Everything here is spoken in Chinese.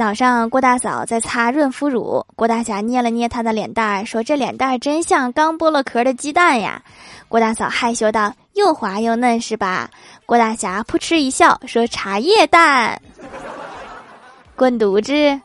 早上郭大嫂在擦润肤乳郭大侠捏了捏她的脸蛋儿说这脸蛋儿真像刚剥了壳的鸡蛋呀。郭大嫂害羞道又滑又嫩是吧？郭大侠扑哧一笑说茶叶蛋。滚犊子！